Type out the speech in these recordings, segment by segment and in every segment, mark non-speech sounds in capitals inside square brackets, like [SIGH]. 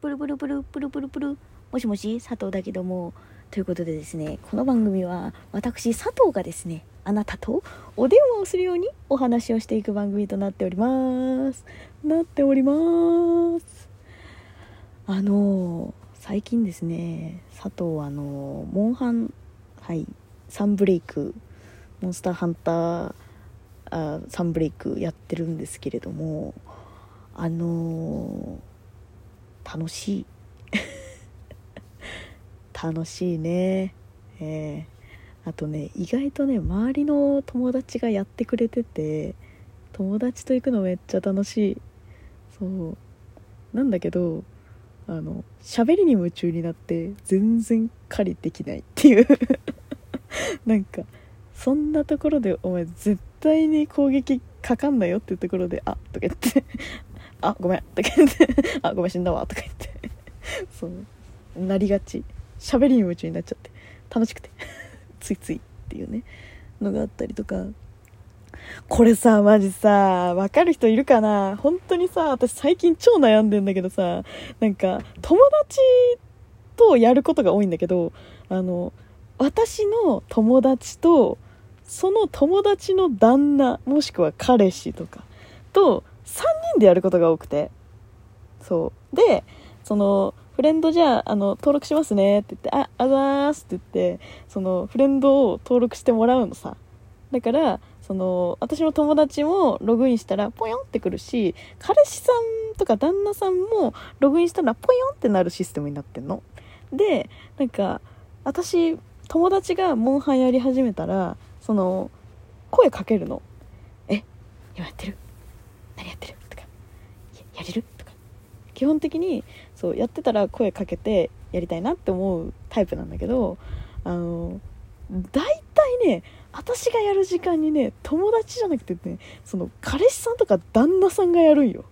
ブルブルブルブルブルブル。もしもし佐藤だけども。ということでですねこの番組は私佐藤がですねあなたとお電話をするようにお話をしていく番組となっております。なっております。あの最近ですね佐藤あのモンハンはいサンブレイクモンスターハンターあサンブレイクやってるんですけれどもあの楽しい。[LAUGHS] 楽しいね。えー、あとね意外とね周りの友達がやってくれてて友達と行くのめっちゃ楽しい。そう。なんだけどあの喋りに夢中になって全然狩りできないっていう。[LAUGHS] なんかそんなところでお前絶対に攻撃かかんなよっていうところで「あっとか言って。あごめん。とか言って。[LAUGHS] あごめん死んだわ。とか言って。[LAUGHS] そう。なりがち。喋りに夢中になっちゃって。楽しくて。[LAUGHS] ついついっていうね。のがあったりとか。これさマジさわかる人いるかな？本当にさ私最近超悩んでんだけどさ。なんか友達とやることが多いんだけどあの私の友達とその友達の旦那もしくは彼氏とかと3人でやることが多くて。そう。でそのフレンドじゃああの登録しますねって言ってああざーすって言ってそのフレンドを登録してもらうのさ。だからその私の友達もログインしたらポヨンってくるし彼氏さんとか旦那さんもログインしたらポヨンってなるシステムになってんの。でなんか私友達がモンハンやり始めたらその声かけるの「え今やってる？何やってる?」とか「やれる?」とか基本的にそうやってたら声かけてやりたいなって思うタイプなんだけどあの大体ね私がやる時間にね友達じゃなくてねその彼氏さんとか旦那さんがやるんよ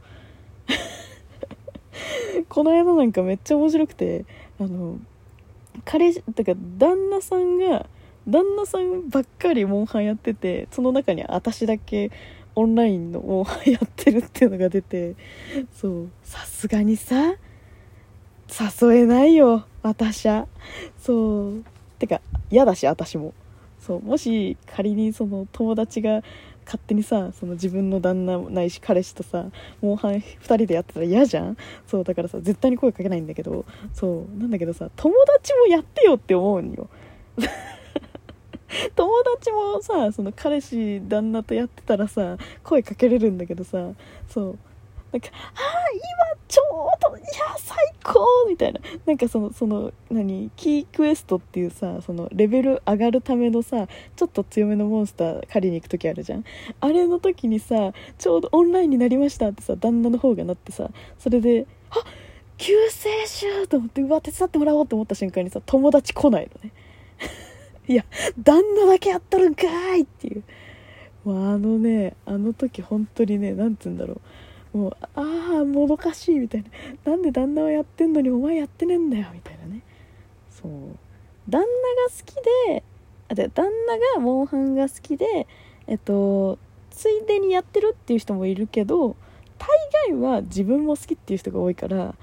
[LAUGHS] この間なんかめっちゃ面白くてあの彼氏だから旦那さんが旦那さんばっかりモンハンやっててその中に私だけオンラインのモンハンやってるっていうのが出てそう。さすがにさ誘えないよ私は。そう。てか嫌だし私も。そう。もし仮にその友達が勝手にさその自分の旦那ないし彼氏とさモンハン2人でやってたら嫌じゃん？そう。だからさ絶対に声かけないんだけどそう。なんだけどさ友達もやってよって思うんよ。[LAUGHS] 友達もさその彼氏旦那とやってたらさ声かけれるんだけどさそうなんか「ああ今ちょうどいや最高!」みたいななんかそのその何キークエストっていうさそのレベル上がるためのさちょっと強めのモンスター狩りに行く時あるじゃんあれの時にさちょうどオンラインになりましたってさ旦那の方がなってさそれで「あ救世主!」と思ってうわ手伝ってもらおうと思った瞬間にさ友達来ないのねいや旦那だけやっとるんかいっていう。もうあのねあの時本当にね何て言うんだろう。もうああもどかしいみたいな。なんで旦那はやってんのにお前やってねえんだよみたいなね。そう。旦那が好きであで旦那がモンハンが好きでえっとついでにやってるっていう人もいるけど大概は自分も好きっていう人が多いから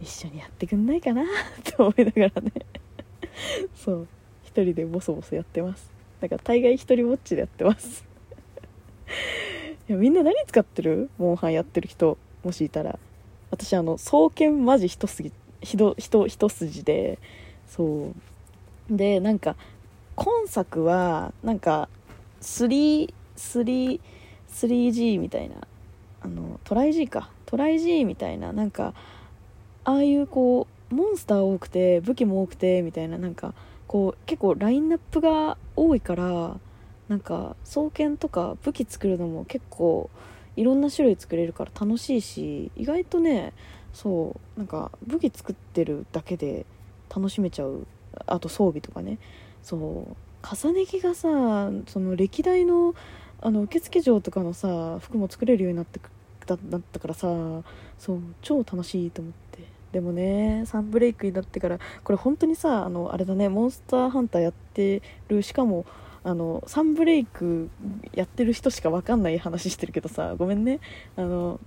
一緒にやってくんないかなと思いながらね。そう。一人でボソボソやってます。だから大概一人ぼっちでやってます。[LAUGHS] いやみんな何使ってる？モンハンやってる人もしいたら。私あの双剣マジ一筋ひど一一筋で。そう。でなんか今作はなんか 3, 3 3G みたいな。あのトライ G か。トライ G みたいな。なんかああいうこうモンスター多くて武器も多くてみたいな。なんかこう結構ラインナップが多いからなんか双剣とか武器作るのも結構いろんな種類作れるから楽しいし意外とねそうなんか武器作ってるだけで楽しめちゃう。あと装備とかね。そう重ね着がさその歴代のあの受付嬢とかのさ服も作れるようになってだったからさそう超楽しいと思って。でもねサンブレイクになってからこれ本当にさあのあれだねモンスターハンターやってるしかもあのサンブレイクやってる人しか分かんない話してるけどさごめんね。あの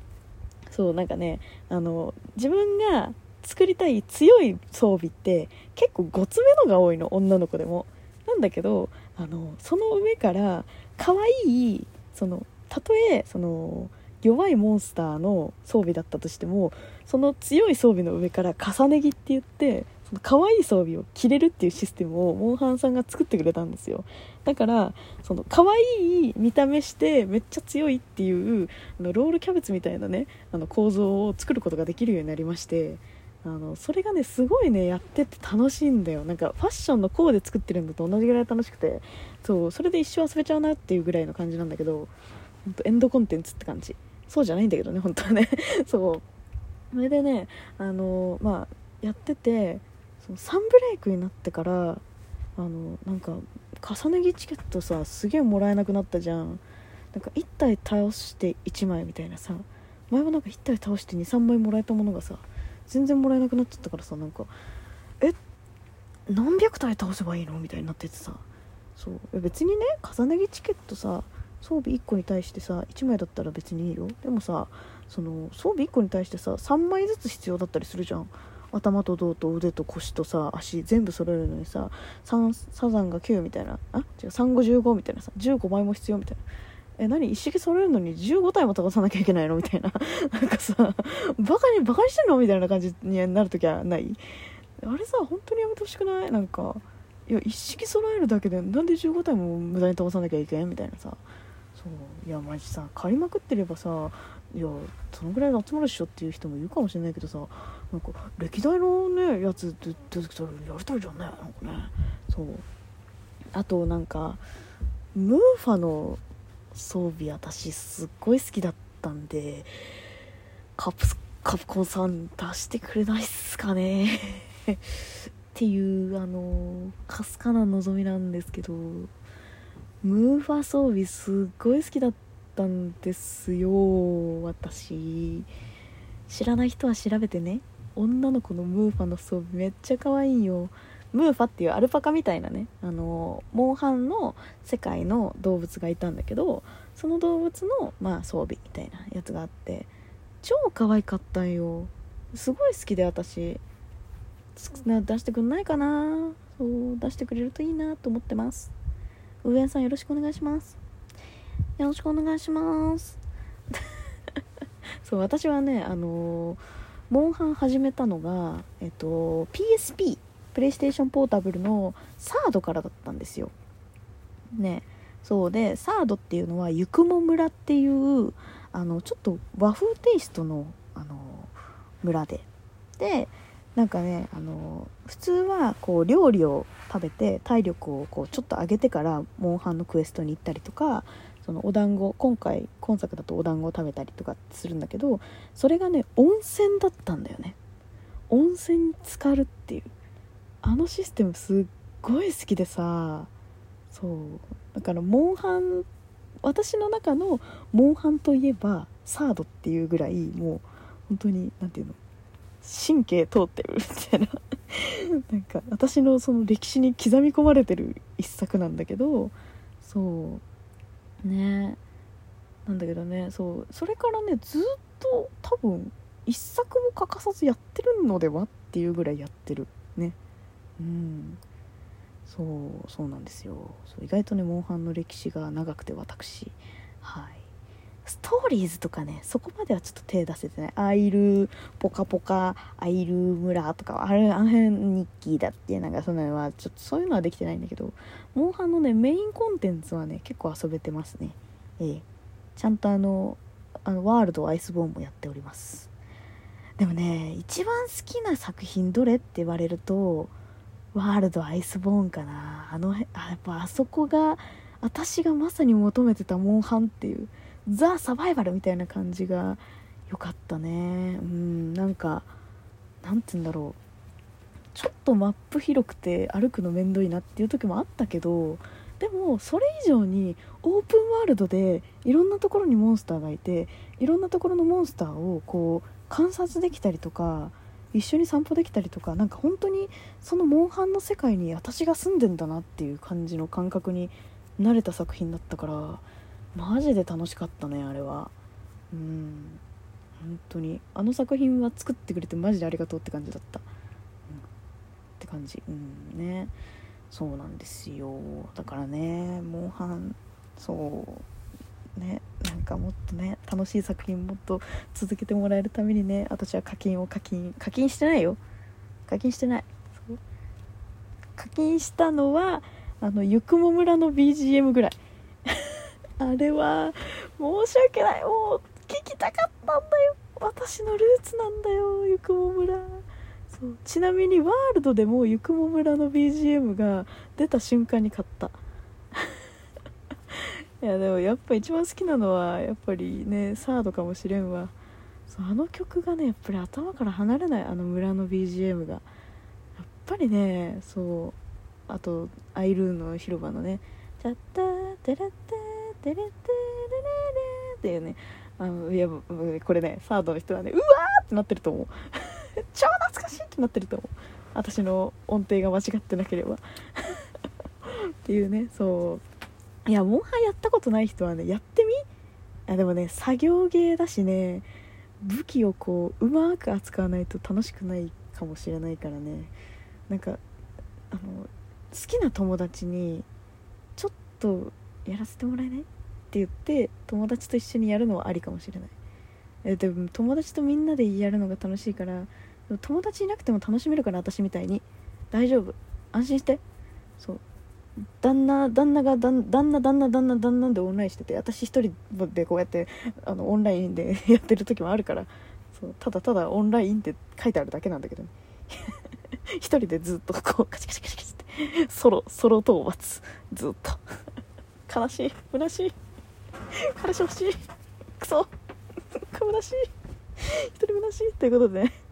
そうなんかねあの自分が作りたい強い装備って結構ごつめのが多いの女の子でも。なんだけどあのその上から可愛いそのたとえその弱いモンスターの装備だったとしてもその強い装備の上から重ね着って言ってその可愛い装備を着れるっていうシステムをモンハンさんが作ってくれたんですよ。だからその可愛い見た目してめっちゃ強いっていうあのロールキャベツみたいなねあの構造を作ることができるようになりましてあのそれがねすごいねやってて楽しいんだよ。なんかファッションのコーデ作ってるのと同じぐらい楽しくてそうそれで一生遊べちゃうなっていうぐらいの感じなんだけど本当エンドコンテンツって感じ。そうじゃないんだけどね本当はね。そう。それでねあのまあやっててそのサンブレイクになってからあのなんか重ね着チケットさすげえもらえなくなったじゃん。なんか1体倒して1枚みたいなさ前はなんか1体倒して23枚もらえたものがさ全然もらえなくなっちゃったからさなんかえ何百体倒せばいいの？みたいになっててさ。そう。別にね重ね着チケットさ装備1個に対してさ1枚だったら別にいいよ。でもさその装備1個に対してさ3枚ずつ必要だったりするじゃん。頭と胴と腕と腰とさ足全部揃えるのにさサザンが9みたいな。あ？違う3515みたいなさ15枚も必要みたいな。え何？一式揃えるのに15体も倒さなきゃいけないの？みたいな。[LAUGHS] なんかさバカにバカにしてんの？みたいな感じになるときはない？あれさ本当にやめてほしくない？なんかいや一式揃えるだけでなんで15体も無駄に倒さなきゃいけん？みたいなさ。そう。いやマジさ借りまくってればさいやそのぐらい集まるっしょっていう人もいるかもしれないけどさなんか歴代のねやつ出てきたらやりたいじゃんねなんかね。そう。あとなんかムーファの装備私すっごい好きだったんでカプカプコンさん出してくれないっすかね。っていうあのかすかな望みなんですけど。ムーファ装備すっごい好きだったんですよ。私。知らない人は調べてね。女の子のムーファの装備めっちゃ可愛いよ。ムーファっていうアルパカみたいなね。あのモンハンの世界の動物がいたんだけどその動物の、まあ、装備みたいなやつがあって超可愛かったんよ。すごい好きで私。出してくんないかな。そう出してくれるといいなと思ってます。上谷さんよろしくお願いします。よろしくお願いします。[LAUGHS] そう私はねあのモンハン始めたのがえっと PSP プレイステーションポータブルのサードからだったんですよ。ね。そうでサードっていうのはゆくも村っていうあのちょっと和風テイストのあの村で。でなんかねあの普通はこう料理を食べて体力をこうちょっと上げてからモンハンのクエストに行ったりとかそのお団子今回今作だとお団子を食べたりとかするんだけどそれがね温泉だったんだよね。温泉に浸かるっていう。あのシステムすっごい好きでさ。そう。だからモンハン私の中のモンハンといえばサードっていうぐらいもう本当に何て言うの？神経通ってるみたいな。[LAUGHS] なんか私のその歴史に刻み込まれてる一作なんだけどそう。ね。なんだけどねそう。それからねずっと多分一作も欠かさずやってるのではっていうぐらいやってる。ね。うん。そうそうなんですよ。そう意外とねモンハンの歴史が長くて私。はい。ストーリーズとかねそこまではちょっと手出せてない。アイルポカポカアイル村とかあれあの辺日記だってなんかそんなのはちょっとそういうのはできてないんだけどモンハンのねメインコンテンツはね結構遊べてますね。ええ。ちゃんとあのあのワールドアイスボーンもやっております。でもね一番好きな作品どれって言われるとワールドアイスボーンかな。あのあやっぱあそこが私がまさに求めてたモンハンっていう。ザ・サバイバルみたいな感じが良かったね。うんなんかなんて言うんだろう。ちょっとマップ広くて歩くのめんどいなっていう時もあったけどでもそれ以上にオープンワールドでいろんなところにモンスターがいていろんなところのモンスターをこう観察できたりとか一緒に散歩できたりとかなんか本当にそのモンハンの世界に私が住んでんだなっていう感じの感覚に慣れた作品だったからマジで楽しかったねあれは。うん。本当に。あの作品は作ってくれてマジでありがとうって感じだった、うん、って感じ。うん。ね。そうなんですよ。だからねモンハン。そう。ね。なんかもっとね楽しい作品もっと続けてもらえるためにね私は課金を課金課金してないよ。課金してない。課金したのはあのゆくも村の BGM ぐらい。あれは申し訳ない。もう聞きたかったんだよ。私のルーツなんだよ。ゆくも村。そう。ちなみにワールドでもゆくも村の BGM が出た瞬間に買った。[LAUGHS] いやでもやっぱ一番好きなのはやっぱりねサードかもしれんわ。そうあの曲がねやっぱり頭から離れないあの村の BGM が。やっぱりねそう。あとアイルーの広場のね「チャッターテレテテレテレレレ」っていうね。あのいやこれねサードの人はねうわーってなってると思う。[LAUGHS] 超懐かしいってなってると思う。私の音程が間違ってなければ。[LAUGHS] っていうねそう。いやモンハンやったことない人はねやってみ？あでもね作業芸だしね武器をこううまく扱わないと楽しくないかもしれないからね。なんかあの好きな友達にちょっとやらせてもらえない？って言って友達と一緒にやるのはありかもしれない。えでも友達とみんなでやるのが楽しいから友達いなくても楽しめるから私みたいに。大丈夫。安心して。そう。旦那旦那が旦那旦那旦那旦那でオンラインしてて私一人でこうやってあのオンラインで [LAUGHS] やってる時もあるから。そう。ただただオンラインって書いてあるだけなんだけどね。[LAUGHS] 一人でずっとこうカチカチカチカチって。ソロソロ討伐。ずっと。悲しい。虚しい。彼氏欲しい。クソ。虚しい。一人虚しい。ということでね。